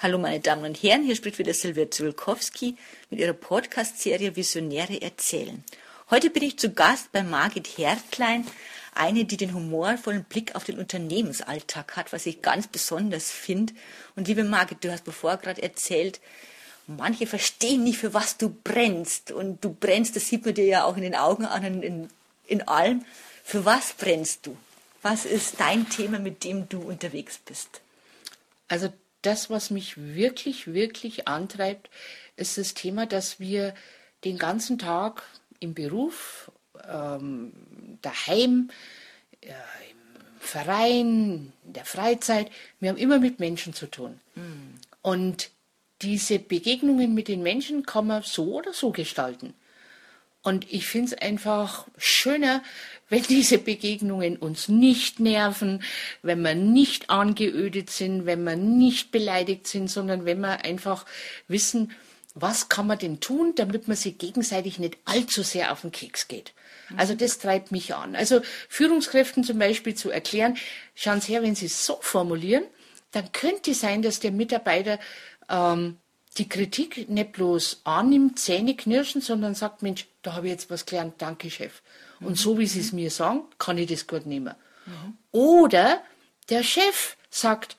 Hallo meine Damen und Herren, hier spricht wieder Silvia Zwilkowski mit ihrer Podcast-Serie Visionäre erzählen. Heute bin ich zu Gast bei Margit Hertlein, eine, die den humorvollen Blick auf den Unternehmensalltag hat, was ich ganz besonders finde. Und liebe Margit, du hast bevor gerade erzählt, manche verstehen nicht, für was du brennst. Und du brennst, das sieht man dir ja auch in den Augen an, in, in allem. Für was brennst du? Was ist dein Thema, mit dem du unterwegs bist? Also das, was mich wirklich, wirklich antreibt, ist das Thema, dass wir den ganzen Tag im Beruf, ähm, daheim, äh, im Verein, in der Freizeit, wir haben immer mit Menschen zu tun. Mhm. Und diese Begegnungen mit den Menschen kann man so oder so gestalten. Und ich finde es einfach schöner, wenn diese Begegnungen uns nicht nerven, wenn wir nicht angeödet sind, wenn wir nicht beleidigt sind, sondern wenn wir einfach wissen, was kann man denn tun, damit man sich gegenseitig nicht allzu sehr auf den Keks geht. Also das treibt mich an. Also Führungskräften zum Beispiel zu erklären, schauen Sie her, wenn Sie es so formulieren, dann könnte es sein, dass der Mitarbeiter ähm, die Kritik nicht bloß annimmt, Zähne knirschen, sondern sagt, Mensch, da habe ich jetzt was gelernt, danke Chef. Und mhm. so wie Sie es mir sagen, kann ich das gut nehmen. Mhm. Oder der Chef sagt,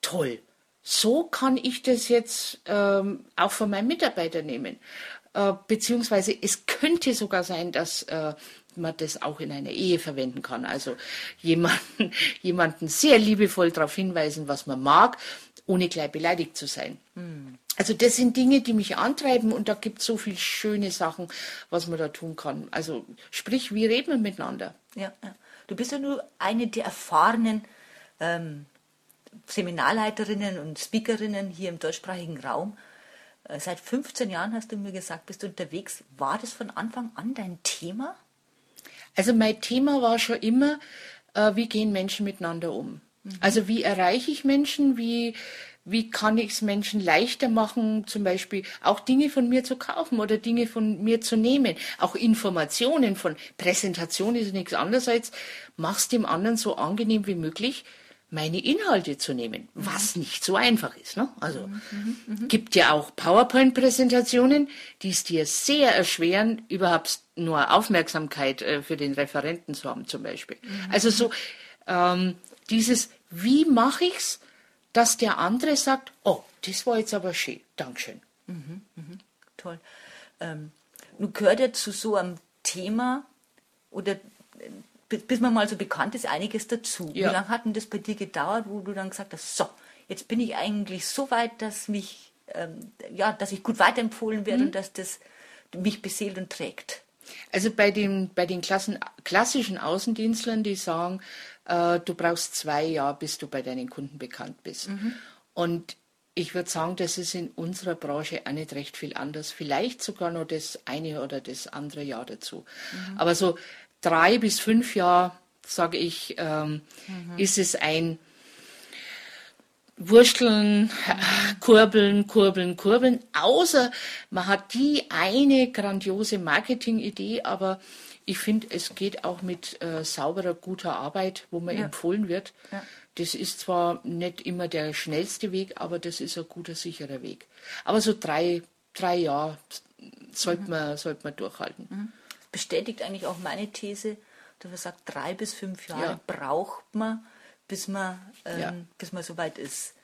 toll, so kann ich das jetzt ähm, auch von meinem Mitarbeiter nehmen. Äh, beziehungsweise es könnte sogar sein, dass äh, man das auch in einer Ehe verwenden kann. Also jemanden, jemanden sehr liebevoll darauf hinweisen, was man mag, ohne gleich beleidigt zu sein. Mhm. Also das sind Dinge, die mich antreiben und da gibt es so viele schöne Sachen, was man da tun kann. Also sprich, wie reden wir miteinander? Ja, ja. Du bist ja nur eine der erfahrenen ähm, Seminarleiterinnen und Speakerinnen hier im deutschsprachigen Raum. Äh, seit 15 Jahren hast du mir gesagt, bist du unterwegs. War das von Anfang an dein Thema? Also mein Thema war schon immer, äh, wie gehen Menschen miteinander um? Mhm. Also wie erreiche ich Menschen? Wie wie kann ich es Menschen leichter machen, zum Beispiel auch Dinge von mir zu kaufen oder Dinge von mir zu nehmen. Auch Informationen von Präsentation ist nichts anderes als, mach's dem anderen so angenehm wie möglich, meine Inhalte zu nehmen, was nicht so einfach ist. Ne? Also mhm, mhm, mhm. gibt ja auch PowerPoint-Präsentationen, die es dir sehr erschweren, überhaupt nur Aufmerksamkeit äh, für den Referenten zu haben, zum Beispiel. Mhm. Also so ähm, dieses, wie mache ich's? Dass der andere sagt, oh, das war jetzt aber schön, Dankeschön. Mhm, mhm, toll. Ähm, nun gehört ja zu so einem Thema oder äh, bis man mal so bekannt ist, einiges dazu. Ja. Wie lange hat denn das bei dir gedauert, wo du dann gesagt hast, so, jetzt bin ich eigentlich so weit, dass mich, ähm, ja, dass ich gut weiterempfohlen werde mhm. und dass das mich beseelt und trägt? Also bei den, bei den Klassen, klassischen Außendienstlern, die sagen, äh, du brauchst zwei Jahre, bis du bei deinen Kunden bekannt bist. Mhm. Und ich würde sagen, das ist in unserer Branche auch nicht recht viel anders. Vielleicht sogar noch das eine oder das andere Jahr dazu. Mhm. Aber so drei bis fünf Jahre, sage ich, ähm, mhm. ist es ein Wursteln, kurbeln, kurbeln, kurbeln. Außer man hat die eine grandiose Marketingidee, aber ich finde, es geht auch mit äh, sauberer, guter Arbeit, wo man ja. empfohlen wird. Ja. Das ist zwar nicht immer der schnellste Weg, aber das ist ein guter, sicherer Weg. Aber so drei, drei Jahre sollte, mhm. man, sollte man durchhalten. Mhm. Bestätigt eigentlich auch meine These, dass man sagt, drei bis fünf Jahre ja. braucht man, bis man, ähm, bis man soweit ist.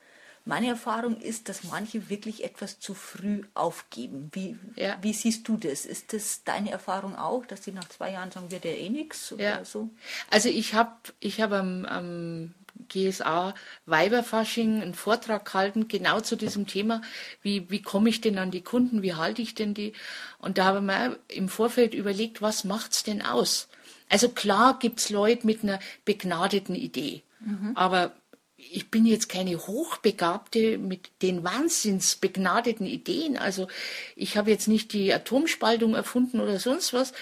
Meine Erfahrung ist, dass manche wirklich etwas zu früh aufgeben. Wie, ja. wie siehst du das? Ist das deine Erfahrung auch, dass sie nach zwei Jahren sagen, wird ja eh nichts ja. so? Also ich habe ich hab am, am GSA Weiberfasching einen Vortrag gehalten, genau zu diesem Thema. Wie, wie komme ich denn an die Kunden? Wie halte ich denn die? Und da haben wir im Vorfeld überlegt, was macht's denn aus? Also klar gibt's Leute mit einer begnadeten Idee. Mhm. Aber ich bin jetzt keine Hochbegabte mit den wahnsinnsbegnadeten Ideen. Also ich habe jetzt nicht die Atomspaltung erfunden oder sonst was.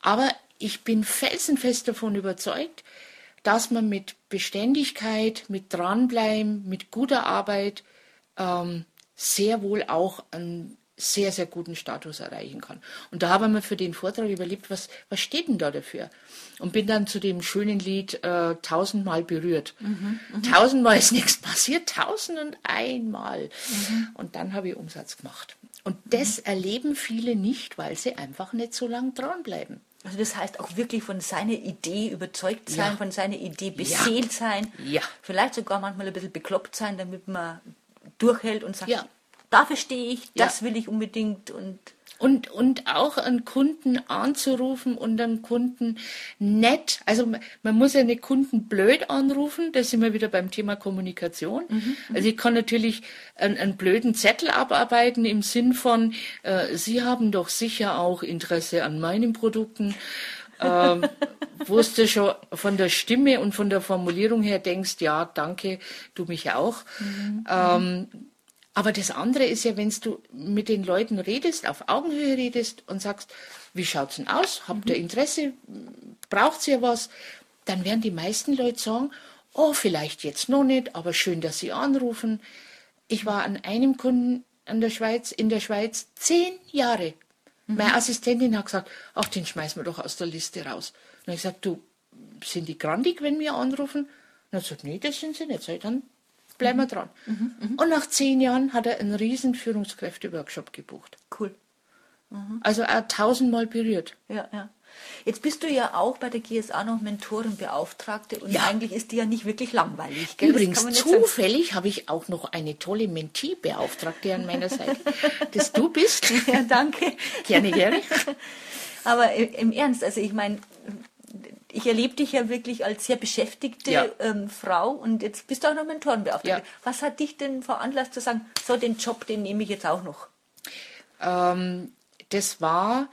Aber ich bin felsenfest davon überzeugt, dass man mit Beständigkeit, mit Dranbleiben, mit guter Arbeit ähm, sehr wohl auch einen sehr, sehr guten Status erreichen kann. Und da habe ich mir für den Vortrag überlegt, was, was steht denn da dafür? Und bin dann zu dem schönen Lied äh, tausendmal berührt. Mhm, mh. Tausendmal ist nichts passiert, tausend und einmal. Mhm. Und dann habe ich Umsatz gemacht. Und das mhm. erleben viele nicht, weil sie einfach nicht so lange dranbleiben. Also das heißt auch wirklich von seiner Idee überzeugt sein, ja. von seiner Idee beseelt ja. sein. Ja. Vielleicht sogar manchmal ein bisschen bekloppt sein, damit man durchhält und sagt, ja. Dafür stehe ich, das will ich unbedingt und und, und auch einen Kunden anzurufen und einen Kunden nett, also man muss ja nicht Kunden blöd anrufen, da sind wir wieder beim Thema Kommunikation. Mhm, mhm, also ich kann natürlich einen, einen, blöden Zettel abarbeiten im Sinn von, äh, Sie haben doch sicher auch Interesse an meinen Produkten. ähm, wo du schon von der Stimme und von der Formulierung her denkst, ja, danke, du mich auch. Mhm, ähm, aber das andere ist ja, wenn du mit den Leuten redest, auf Augenhöhe redest und sagst, wie schaut's denn aus? Habt ihr mhm. Interesse? Braucht ihr was? Dann werden die meisten Leute sagen, oh, vielleicht jetzt noch nicht, aber schön, dass Sie anrufen. Ich war an einem Kunden in der Schweiz, in der Schweiz zehn Jahre. Mhm. Meine Assistentin hat gesagt, ach, den schmeißen wir doch aus der Liste raus. Und ich gesagt, du, sind die grandig, wenn wir anrufen? Und er hat gesagt, nee, das sind sie nicht. Sag ich, dann bleiben wir mhm. dran. Mhm, mhm. Und nach zehn Jahren hat er einen riesen Führungskräfte-Workshop gebucht. Cool. Mhm. Also er hat tausendmal berührt. Ja, ja. Jetzt bist du ja auch bei der GSA noch Mentorenbeauftragte und ja. eigentlich ist die ja nicht wirklich langweilig. Gell? Übrigens, zufällig habe ich auch noch eine tolle Mentee-Beauftragte an meiner Seite, dass du bist. Ja, danke. Gerne, gerne. Aber im Ernst, also ich meine, ich erlebe dich ja wirklich als sehr beschäftigte ja. ähm, Frau und jetzt bist du auch noch Mentorenbeauftragte. Ja. Was hat dich denn veranlasst zu sagen, so den Job, den nehme ich jetzt auch noch? Ähm, das war,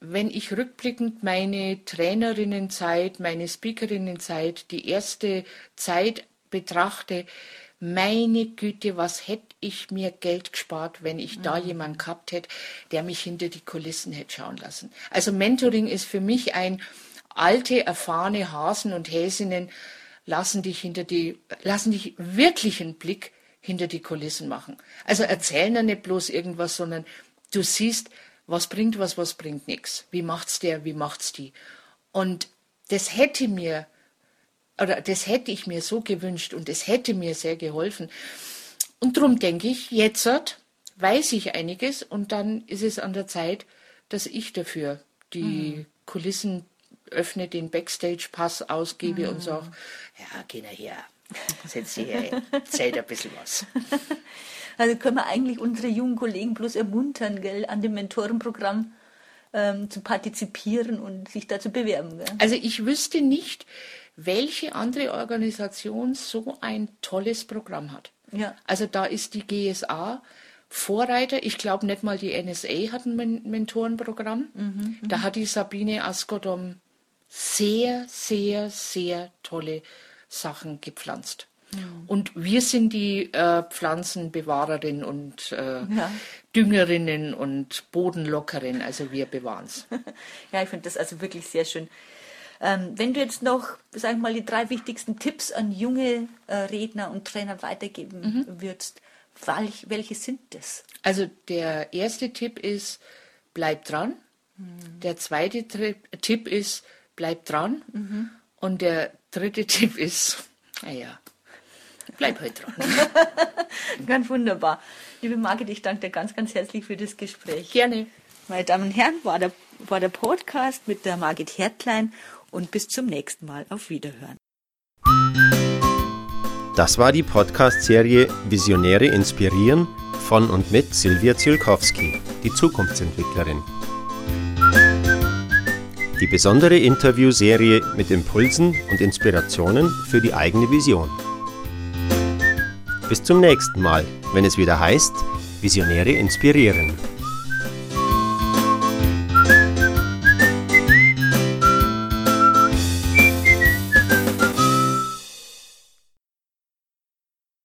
wenn ich rückblickend meine Trainerinnenzeit, meine Speakerinnenzeit, die erste Zeit betrachte, meine Güte, was hätte ich mir Geld gespart, wenn ich mhm. da jemanden gehabt hätte, der mich hinter die Kulissen hätte schauen lassen. Also Mentoring ist für mich ein alte, erfahrene Hasen und Häsinnen lassen dich hinter die, lassen dich wirklich einen Blick hinter die Kulissen machen. Also erzählen ja nicht bloß irgendwas, sondern du siehst, was bringt was, was bringt nichts. Wie macht's der, wie macht's die? Und das hätte mir, oder das hätte ich mir so gewünscht und es hätte mir sehr geholfen. Und darum denke ich, jetzt weiß ich einiges und dann ist es an der Zeit, dass ich dafür die mhm. Kulissen öffne den Backstage-Pass, ausgebe mhm. und sage, ja, geh her, setz dich her, erzähl ein bisschen was. Also können wir eigentlich unsere jungen Kollegen bloß ermuntern, gell, an dem Mentorenprogramm ähm, zu partizipieren und sich da zu bewerben. Gell? Also ich wüsste nicht, welche andere Organisation so ein tolles Programm hat. Ja. Also da ist die GSA Vorreiter. Ich glaube nicht mal die NSA hat ein Mentorenprogramm. Mhm, da hat die Sabine Askodom sehr, sehr, sehr tolle Sachen gepflanzt. Ja. Und wir sind die äh, Pflanzenbewahrerin und äh, ja. Düngerinnen und Bodenlockerin, also wir bewahren es. ja, ich finde das also wirklich sehr schön. Ähm, wenn du jetzt noch, sag ich mal, die drei wichtigsten Tipps an junge äh, Redner und Trainer weitergeben mhm. würdest, welch, welche sind das? Also der erste Tipp ist, bleib dran. Mhm. Der zweite Tipp ist, bleib dran. Mhm. Und der dritte Tipp ist, naja, bleib halt dran. ganz wunderbar. Liebe Margit, ich danke dir ganz, ganz herzlich für das Gespräch. Gerne. Meine Damen und Herren, war der, war der Podcast mit der Margit Hertlein und bis zum nächsten Mal. Auf Wiederhören. Das war die Podcast-Serie Visionäre inspirieren von und mit Silvia Zielkowski, die Zukunftsentwicklerin. Die besondere Interviewserie mit Impulsen und Inspirationen für die eigene Vision. Bis zum nächsten Mal, wenn es wieder heißt, Visionäre inspirieren.